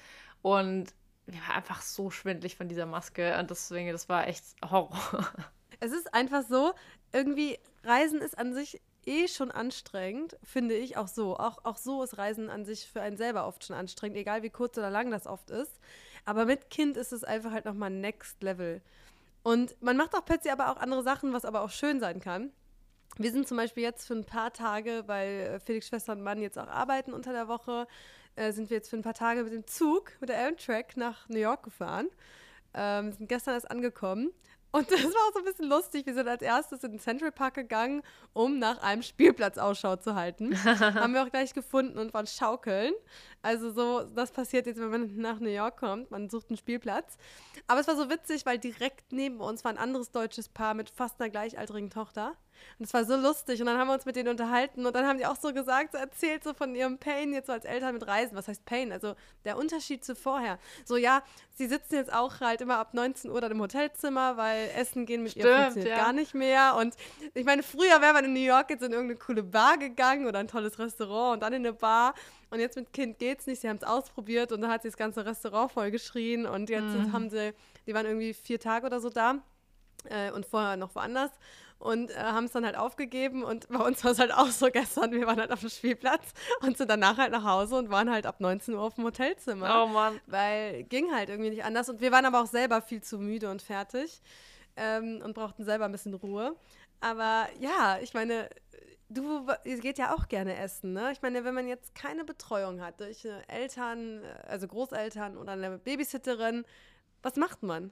und mir war einfach so schwindelig von dieser Maske und deswegen, das war echt Horror.
Es ist einfach so, irgendwie Reisen ist an sich eh schon anstrengend, finde ich auch so. Auch, auch so ist Reisen an sich für einen selber oft schon anstrengend, egal wie kurz oder lang das oft ist. Aber mit Kind ist es einfach halt nochmal Next Level. Und man macht auch plötzlich aber auch andere Sachen, was aber auch schön sein kann. Wir sind zum Beispiel jetzt für ein paar Tage, weil äh, Felix Schwester und Mann jetzt auch arbeiten unter der Woche, äh, sind wir jetzt für ein paar Tage mit dem Zug, mit der Amtrak nach New York gefahren. Ähm, sind gestern erst angekommen und das war auch so ein bisschen lustig. Wir sind als erstes in den Central Park gegangen, um nach einem Spielplatz Ausschau zu halten. Haben wir auch gleich gefunden und waren schaukeln. Also so, das passiert jetzt, wenn man nach New York kommt. Man sucht einen Spielplatz. Aber es war so witzig, weil direkt neben uns war ein anderes deutsches Paar mit fast einer gleichaltrigen Tochter. Und es war so lustig. Und dann haben wir uns mit denen unterhalten und dann haben die auch so gesagt, so erzählt so von ihrem Pain jetzt so als Eltern mit Reisen. Was heißt Pain? Also der Unterschied zu vorher. So, ja, sie sitzen jetzt auch halt immer ab 19 Uhr dann im Hotelzimmer, weil Essen gehen mit Stimmt, ihr funktioniert ja. gar nicht mehr. Und ich meine, früher wäre man in New York jetzt in irgendeine coole Bar gegangen oder ein tolles Restaurant und dann in eine Bar. Und jetzt mit Kind geht's nicht. Sie haben es ausprobiert und dann hat sie das ganze Restaurant vollgeschrien. Und jetzt mhm. haben sie, die waren irgendwie vier Tage oder so da äh, und vorher noch woanders. Und äh, haben es dann halt aufgegeben. Und bei uns war es halt auch so gestern, wir waren halt auf dem Spielplatz und sind danach halt nach Hause und waren halt ab 19 Uhr auf dem Hotelzimmer.
Oh Mann.
Weil ging halt irgendwie nicht anders. Und wir waren aber auch selber viel zu müde und fertig ähm, und brauchten selber ein bisschen Ruhe. Aber ja, ich meine, du geht ja auch gerne essen, ne? Ich meine, wenn man jetzt keine Betreuung hat durch Eltern, also Großeltern oder eine Babysitterin, was macht man?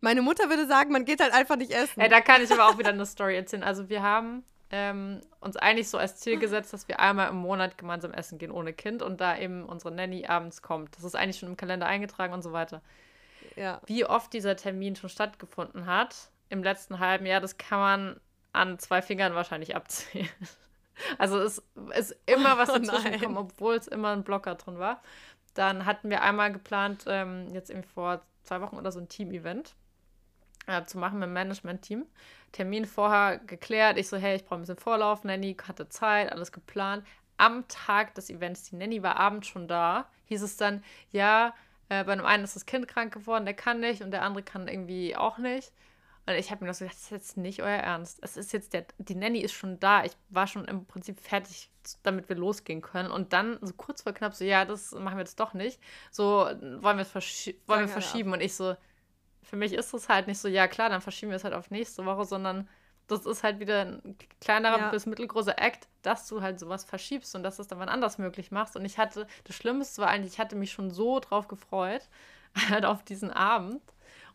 Meine Mutter würde sagen, man geht halt einfach nicht essen.
Ja, da kann ich aber auch wieder eine Story erzählen. Also wir haben ähm, uns eigentlich so als Ziel gesetzt, dass wir einmal im Monat gemeinsam essen gehen ohne Kind und da eben unsere Nanny abends kommt. Das ist eigentlich schon im Kalender eingetragen und so weiter. Ja. Wie oft dieser Termin schon stattgefunden hat im letzten halben Jahr, das kann man an zwei Fingern wahrscheinlich abzählen. Also es ist immer was oh dazwischen gekommen, obwohl es immer ein Blocker drin war. Dann hatten wir einmal geplant, ähm, jetzt irgendwie vor zwei Wochen oder so ein Team-Event äh, zu machen mit dem Management-Team. Termin vorher geklärt. Ich so, hey, ich brauche ein bisschen Vorlauf. Nanny hatte Zeit, alles geplant. Am Tag des Events, die Nanny war abends schon da, hieß es dann, ja, äh, bei einem einen ist das Kind krank geworden, der kann nicht und der andere kann irgendwie auch nicht. Und ich habe mir das gedacht, das ist jetzt nicht euer Ernst. Es ist jetzt der, die Nanny ist schon da. Ich war schon im Prinzip fertig, damit wir losgehen können. Und dann so kurz vor knapp so, ja, das machen wir jetzt doch nicht. So, wollen wir es verschi wollen wir verschieben? Und ich so, für mich ist es halt nicht so, ja klar, dann verschieben wir es halt auf nächste Woche, sondern das ist halt wieder ein kleinerer ja. bis mittelgroßer Act, dass du halt sowas verschiebst und dass es dann wann anders möglich machst. Und ich hatte, das Schlimmste war eigentlich, ich hatte mich schon so drauf gefreut, halt auf diesen Abend.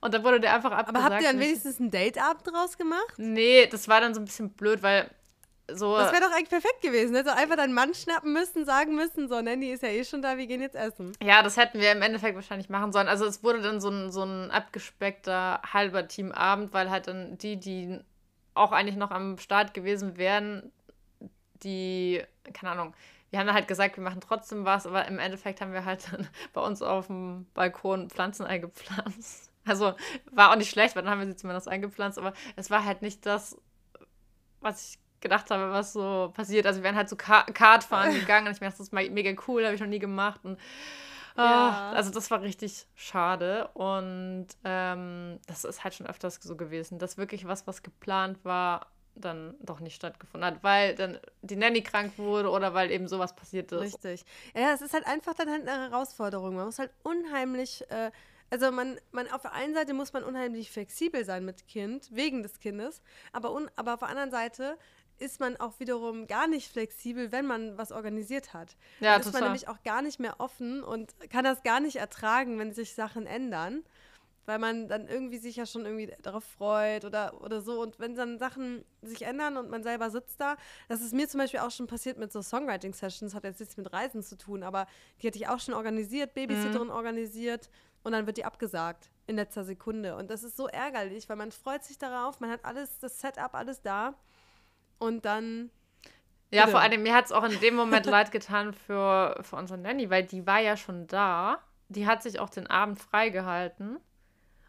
Und dann wurde der einfach abgesagt.
Aber habt ihr dann wenigstens ein Date-Abend draus gemacht?
Nee, das war dann so ein bisschen blöd, weil so.
Das wäre doch eigentlich perfekt gewesen. Also einfach deinen Mann schnappen müssen, sagen müssen, so, Nanny ist ja eh schon da, wir gehen jetzt essen.
Ja, das hätten wir im Endeffekt wahrscheinlich machen sollen. Also es wurde dann so ein, so ein abgespeckter halber Teamabend, weil halt dann die, die auch eigentlich noch am Start gewesen wären, die, keine Ahnung, wir haben halt gesagt, wir machen trotzdem was, aber im Endeffekt haben wir halt dann bei uns auf dem Balkon Pflanzen eingepflanzt. Also war auch nicht schlecht, weil dann haben wir sie zumindest eingepflanzt, aber es war halt nicht das, was ich gedacht habe, was so passiert. Also wir wären halt so Kart fahren gegangen und ich mir dachte, das ist mega cool, habe ich noch nie gemacht. Und oh, ja. also das war richtig schade. Und ähm, das ist halt schon öfters so gewesen, dass wirklich was, was geplant war, dann doch nicht stattgefunden hat, weil dann die Nanny krank wurde oder weil eben sowas passiert ist.
Richtig. Ja, es ist halt einfach dann halt eine Herausforderung. Man muss halt unheimlich äh, also man, man auf der einen Seite muss man unheimlich flexibel sein mit Kind, wegen des Kindes, aber, un, aber auf der anderen Seite ist man auch wiederum gar nicht flexibel, wenn man was organisiert hat. Ja, Dann ist total. man nämlich auch gar nicht mehr offen und kann das gar nicht ertragen, wenn sich Sachen ändern, weil man dann irgendwie sich ja schon irgendwie darauf freut oder, oder so. Und wenn dann Sachen sich ändern und man selber sitzt da, das ist mir zum Beispiel auch schon passiert mit so Songwriting-Sessions, hat jetzt nichts mit Reisen zu tun, aber die hatte ich auch schon organisiert, Babysitterin mhm. organisiert und dann wird die abgesagt in letzter Sekunde. Und das ist so ärgerlich, weil man freut sich darauf, man hat alles, das Setup, alles da. Und dann.
Ja, vor allem, mir hat es auch in dem Moment leid getan für, für unsere Nanny, weil die war ja schon da. Die hat sich auch den Abend freigehalten.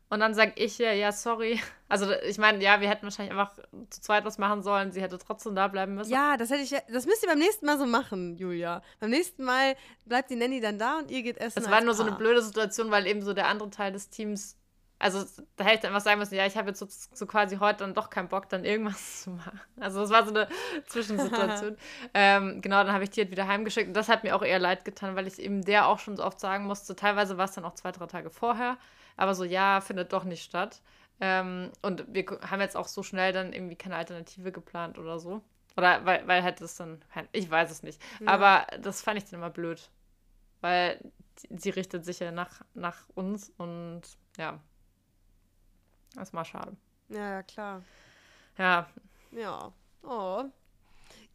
Und dann sag ich ja, ja, sorry. Also ich meine, ja, wir hätten wahrscheinlich einfach zu zweit was machen sollen. Sie hätte trotzdem da bleiben müssen.
Ja, das hätte ich. Das müsst ihr beim nächsten Mal so machen, Julia. Beim nächsten Mal bleibt die Nanny dann da und ihr geht essen.
Es war nur Paar. so eine blöde Situation, weil eben so der andere Teil des Teams. Also da hätte ich dann einfach sagen müssen, ja, ich habe jetzt so, so, quasi heute dann doch keinen Bock, dann irgendwas zu machen. Also das war so eine Zwischensituation. ähm, genau, dann habe ich die halt wieder heimgeschickt. Und das hat mir auch eher leid getan, weil ich eben der auch schon so oft sagen musste. Teilweise war es dann auch zwei, drei Tage vorher aber so, ja, findet doch nicht statt. Ähm, und wir haben jetzt auch so schnell dann irgendwie keine Alternative geplant oder so. Oder weil, weil halt das dann, ich weiß es nicht. Ja. Aber das fand ich dann immer blöd. Weil sie richtet sich ja nach, nach uns und ja. Das mal schade.
Ja, ja, klar.
Ja.
Ja. Oh.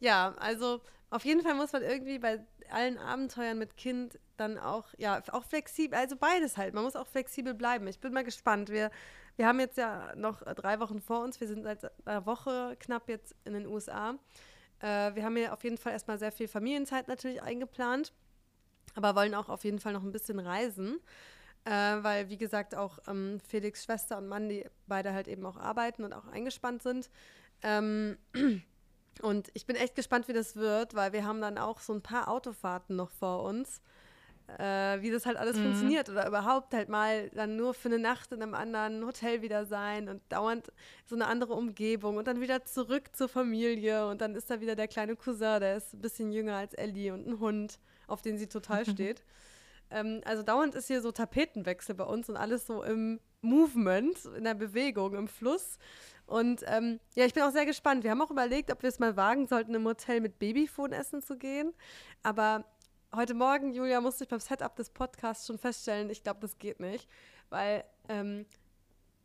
Ja, also auf jeden Fall muss man irgendwie bei allen Abenteuern mit Kind dann auch, ja, auch flexibel, also beides halt. Man muss auch flexibel bleiben. Ich bin mal gespannt. Wir, wir haben jetzt ja noch drei Wochen vor uns. Wir sind seit einer Woche knapp jetzt in den USA. Äh, wir haben ja auf jeden Fall erstmal sehr viel Familienzeit natürlich eingeplant, aber wollen auch auf jeden Fall noch ein bisschen reisen. Äh, weil, wie gesagt, auch ähm, Felix Schwester und Mann, die beide halt eben auch arbeiten und auch eingespannt sind. Ähm, und ich bin echt gespannt, wie das wird, weil wir haben dann auch so ein paar Autofahrten noch vor uns. äh, wie das halt alles mhm. funktioniert oder überhaupt halt mal dann nur für eine Nacht in einem anderen Hotel wieder sein und dauernd so eine andere Umgebung und dann wieder zurück zur Familie und dann ist da wieder der kleine Cousin, der ist ein bisschen jünger als Ellie und ein Hund, auf den sie total steht. Ähm, also dauernd ist hier so Tapetenwechsel bei uns und alles so im Movement, in der Bewegung, im Fluss. Und ähm, ja, ich bin auch sehr gespannt. Wir haben auch überlegt, ob wir es mal wagen sollten, im Hotel mit Babyfon essen zu gehen. Aber heute Morgen, Julia, musste ich beim Setup des Podcasts schon feststellen, ich glaube, das geht nicht, weil ähm,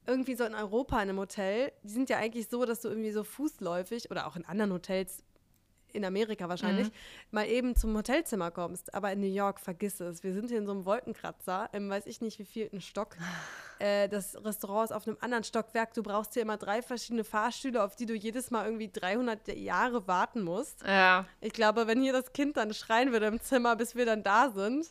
irgendwie so in Europa in einem Hotel, die sind ja eigentlich so, dass du irgendwie so fußläufig oder auch in anderen Hotels in Amerika wahrscheinlich, mhm. mal eben zum Hotelzimmer kommst. Aber in New York, vergiss es. Wir sind hier in so einem Wolkenkratzer, im weiß ich nicht wie vielten Stock. Äh, das Restaurant ist auf einem anderen Stockwerk. Du brauchst hier immer drei verschiedene Fahrstühle, auf die du jedes Mal irgendwie 300 Jahre warten musst.
Ja.
Ich glaube, wenn hier das Kind dann schreien würde im Zimmer, bis wir dann da sind,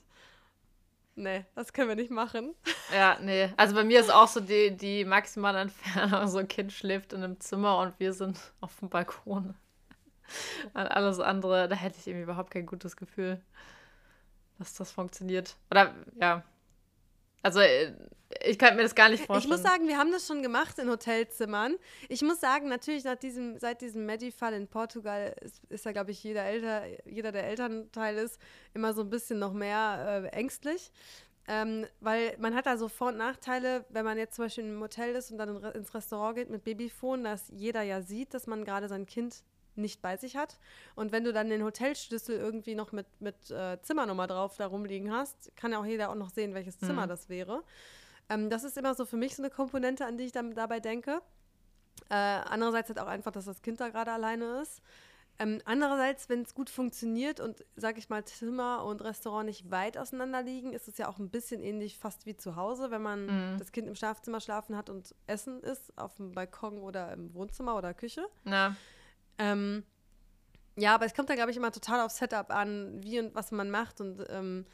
Nee, das können wir nicht machen.
Ja, nee. Also bei mir ist auch so die, die maximale Entfernung, so ein Kind schläft in einem Zimmer und wir sind auf dem Balkon. An alles andere, da hätte ich irgendwie überhaupt kein gutes Gefühl, dass das funktioniert. Oder ja. Also äh, ich kann mir das gar nicht vorstellen.
Ich muss sagen, wir haben das schon gemacht in Hotelzimmern. Ich muss sagen, natürlich nach diesem, seit diesem Medi-Fall in Portugal ist, ist da, glaube ich, jeder, Elter, jeder, der Elternteil ist, immer so ein bisschen noch mehr äh, ängstlich. Ähm, weil man hat da so Vor- und Nachteile, wenn man jetzt zum Beispiel im Hotel ist und dann ins Restaurant geht mit Babyfon, dass jeder ja sieht, dass man gerade sein Kind nicht bei sich hat. Und wenn du dann den Hotelschlüssel irgendwie noch mit, mit äh, Zimmernummer drauf da rumliegen hast, kann ja auch jeder auch noch sehen, welches Zimmer mhm. das wäre. Ähm, das ist immer so für mich so eine Komponente, an die ich dann dabei denke. Äh, andererseits halt auch einfach, dass das Kind da gerade alleine ist. Ähm, andererseits, wenn es gut funktioniert und, sag ich mal, Zimmer und Restaurant nicht weit auseinander liegen, ist es ja auch ein bisschen ähnlich fast wie zu Hause, wenn man mhm. das Kind im Schlafzimmer schlafen hat und Essen ist, auf dem Balkon oder im Wohnzimmer oder Küche.
Ja.
Ähm, ja, aber es kommt da, glaube ich, immer total auf Setup an, wie und was man macht. Und ähm,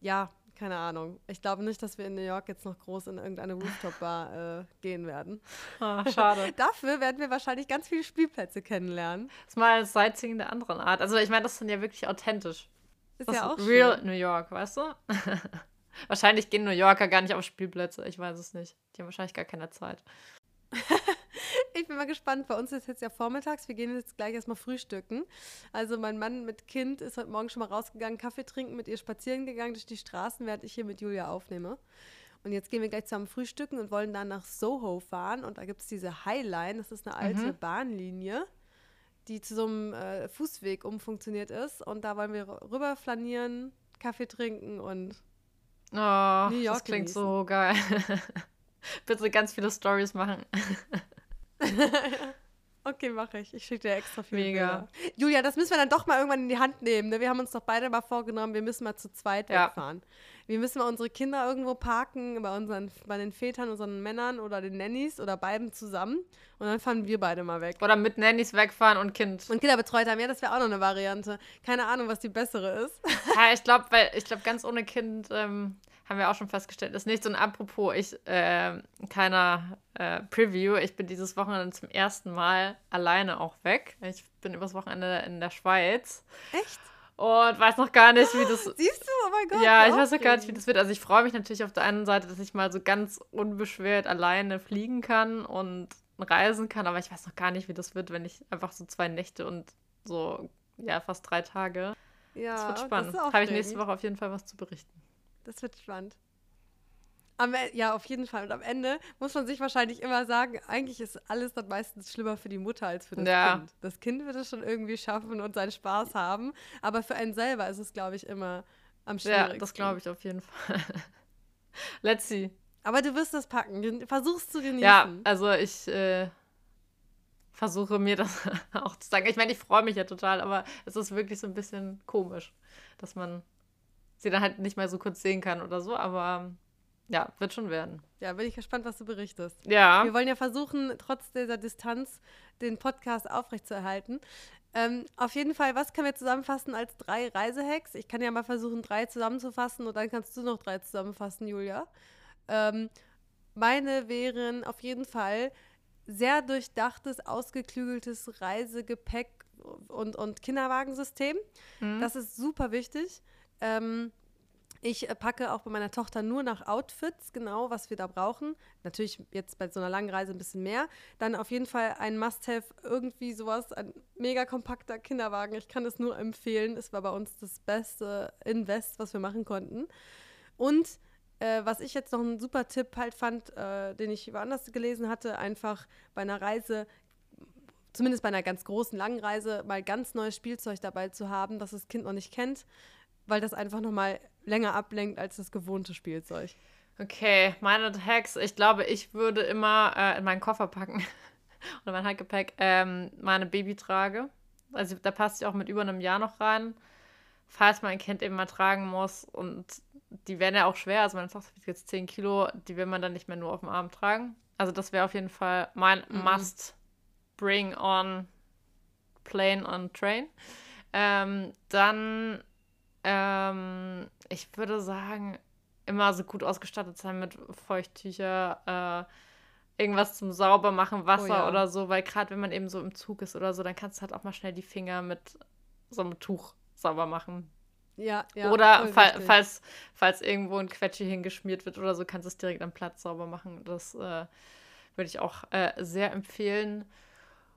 ja, keine Ahnung. Ich glaube nicht, dass wir in New York jetzt noch groß in irgendeine Rooftop-Bar äh, gehen werden.
Oh, schade.
Dafür werden wir wahrscheinlich ganz viele Spielplätze kennenlernen.
Das ist mal Sightseeing der anderen Art. Also ich meine, das sind ja wirklich authentisch.
Ist das ja auch
Real schön. New York, weißt du? wahrscheinlich gehen New Yorker gar nicht auf Spielplätze. Ich weiß es nicht. Die haben wahrscheinlich gar keine Zeit.
ich bin mal gespannt. Bei uns ist jetzt ja vormittags. Wir gehen jetzt gleich erstmal frühstücken. Also mein Mann mit Kind ist heute Morgen schon mal rausgegangen, Kaffee trinken, mit ihr spazieren gegangen durch die Straßen, während ich hier mit Julia aufnehme. Und jetzt gehen wir gleich zusammen frühstücken und wollen dann nach Soho fahren. Und da gibt es diese Highline, das ist eine alte mhm. Bahnlinie, die zu so einem äh, Fußweg umfunktioniert ist. Und da wollen wir rüber flanieren, Kaffee trinken und
oh, New York das klingt genießen. so geil. Bitte ganz viele Stories machen.
okay, mache ich. Ich schicke dir extra viel.
Mega.
Bilder. Julia, das müssen wir dann doch mal irgendwann in die Hand nehmen. Ne? Wir haben uns doch beide mal vorgenommen, wir müssen mal zu zweit ja. wegfahren. Wir müssen mal unsere Kinder irgendwo parken, bei, unseren, bei den Vätern, unseren Männern oder den Nannies oder beiden zusammen. Und dann fahren wir beide mal weg.
Oder mit Nannies wegfahren und Kind.
Und Kinder betreut haben. Ja, das wäre auch noch eine Variante. Keine Ahnung, was die bessere ist.
ja, ich glaube, glaube, ganz ohne Kind. Ähm haben wir auch schon festgestellt, ist nichts. Und apropos, ich, äh, keiner äh, Preview, ich bin dieses Wochenende zum ersten Mal alleine auch weg. Ich bin übers Wochenende in der Schweiz.
Echt?
Und weiß noch gar nicht, wie das.
Siehst du, oh mein Gott.
Ja, ich weiß noch gar nicht, wie das wird. Also ich freue mich natürlich auf der einen Seite, dass ich mal so ganz unbeschwert alleine fliegen kann und reisen kann, aber ich weiß noch gar nicht, wie das wird, wenn ich einfach so zwei Nächte und so, ja, fast drei Tage. Ja, das wird spannend. Habe ich nächste Woche auf jeden Fall was zu berichten.
Das wird spannend. Am, e, ja, auf jeden Fall. Und am Ende muss man sich wahrscheinlich immer sagen, eigentlich ist alles dann meistens schlimmer für die Mutter als für das ja. Kind. Das Kind wird es schon irgendwie schaffen und seinen Spaß haben. Aber für einen selber ist es, glaube ich, immer am schwierigsten.
Ja, das glaube ich auf jeden Fall. Let's see.
Aber du wirst das packen. Versuch's zu genießen.
Ja, also ich äh, versuche mir das auch zu sagen. Ich meine, ich freue mich ja total, aber es ist wirklich so ein bisschen komisch, dass man sie dann halt nicht mehr so kurz sehen kann oder so, aber ja, wird schon werden.
Ja, bin ich gespannt, was du berichtest.
Ja.
Wir wollen ja versuchen, trotz dieser Distanz den Podcast aufrechtzuerhalten. Ähm, auf jeden Fall, was können wir zusammenfassen als drei Reisehacks? Ich kann ja mal versuchen, drei zusammenzufassen und dann kannst du noch drei zusammenfassen, Julia. Ähm, meine wären auf jeden Fall sehr durchdachtes, ausgeklügeltes Reisegepäck und, und Kinderwagensystem. Mhm. Das ist super wichtig. Ähm, Ich äh, packe auch bei meiner Tochter nur nach Outfits, genau, was wir da brauchen. Natürlich jetzt bei so einer langen Reise ein bisschen mehr. Dann auf jeden Fall ein Must-Have, irgendwie sowas, ein mega kompakter Kinderwagen. Ich kann es nur empfehlen. Es war bei uns das beste Invest, was wir machen konnten. Und äh, was ich jetzt noch einen super Tipp halt fand, äh, den ich woanders gelesen hatte, einfach bei einer Reise zumindest bei einer ganz großen, langen Reise, mal ganz neues Spielzeug dabei zu haben, das das Kind noch nicht kennt, weil das einfach nochmal länger ablenkt als das gewohnte Spielzeug.
Okay, meine Hacks, ich glaube, ich würde immer äh, in meinen Koffer packen oder mein Handgepäck ähm, meine Babytrage. Also da passt sie auch mit über einem Jahr noch rein, falls mein Kind eben mal tragen muss. Und die werden ja auch schwer. Also meine Tochter wiegt jetzt 10 Kilo, die will man dann nicht mehr nur auf dem Arm tragen. Also das wäre auf jeden Fall mein mhm. Must Bring on Plane on Train. Ähm, dann, ähm, ich würde sagen, immer so gut ausgestattet sein mit Feuchttücher, äh, irgendwas zum Saubermachen, Wasser oh ja. oder so, weil gerade wenn man eben so im Zug ist oder so, dann kannst du halt auch mal schnell die Finger mit so einem Tuch sauber machen.
Ja, ja.
Oder fa falls, falls irgendwo ein Quetschi hingeschmiert wird oder so, kannst du es direkt am Platz sauber machen. Das äh, würde ich auch äh, sehr empfehlen.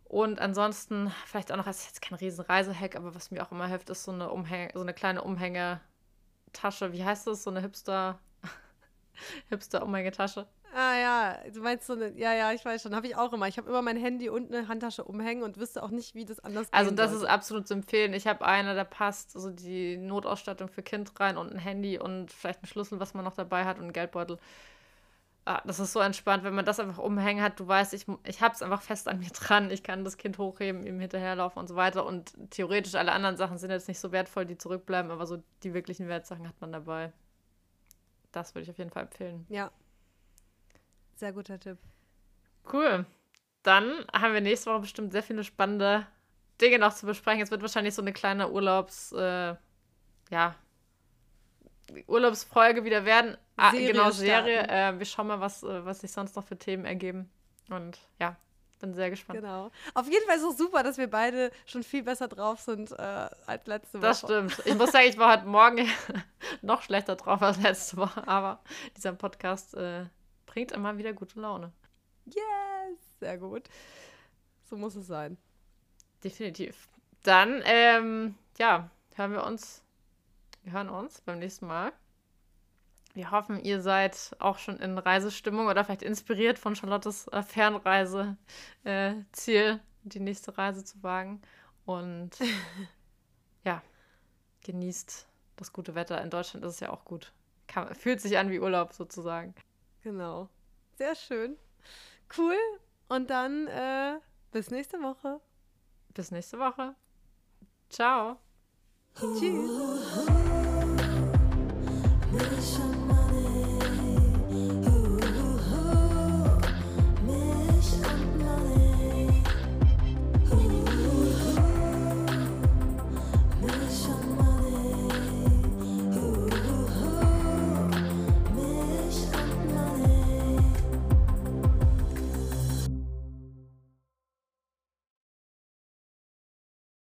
Und ansonsten, vielleicht auch noch, das ist jetzt kein riesen Reisehack, aber was mir auch immer hilft, ist so eine, Umhänge, so eine kleine Umhängetasche. Wie heißt das? So eine Hipster, Hipster-Umhängetasche.
Ah ja, du meinst so eine, ja, ja, ich weiß schon, habe ich auch immer. Ich habe immer mein Handy und eine Handtasche umhängen und wüsste auch nicht, wie das anders
Also das sollte. ist absolut zu empfehlen. Ich habe eine, da passt also die Notausstattung für Kind rein und ein Handy und vielleicht ein Schlüssel, was man noch dabei hat und ein Geldbeutel. Ah, das ist so entspannt, wenn man das einfach umhängen hat. Du weißt, ich, ich habe es einfach fest an mir dran. Ich kann das Kind hochheben, ihm hinterherlaufen und so weiter. Und theoretisch alle anderen Sachen sind jetzt nicht so wertvoll, die zurückbleiben, aber so die wirklichen Wertsachen hat man dabei. Das würde ich auf jeden Fall empfehlen.
Ja. Sehr guter Tipp.
Cool. Dann haben wir nächste Woche bestimmt sehr viele spannende Dinge noch zu besprechen. Es wird wahrscheinlich so eine kleine Urlaubs, äh, ja, Urlaubsfolge wieder werden. Ah, Serie genau, Serie. Äh, wir schauen mal, was, äh, was sich sonst noch für Themen ergeben. Und ja, bin sehr gespannt.
Genau. Auf jeden Fall ist es super, dass wir beide schon viel besser drauf sind äh, als letzte Woche.
Das stimmt. Ich muss sagen, ich war heute Morgen noch schlechter drauf als letzte Woche. Aber dieser Podcast äh, bringt immer wieder gute Laune.
Yes! Sehr gut. So muss es sein.
Definitiv. Dann, ähm, ja, hören wir uns wir hören uns beim nächsten Mal. Wir hoffen, ihr seid auch schon in Reisestimmung oder vielleicht inspiriert von Charlottes äh, Fernreise äh, die nächste Reise zu wagen. Und ja, genießt das gute Wetter. In Deutschland ist es ja auch gut. Kann, fühlt sich an wie Urlaub sozusagen.
Genau. Sehr schön. Cool. Und dann äh, bis nächste Woche.
Bis nächste Woche. Ciao.
Tschüss. 我的伤。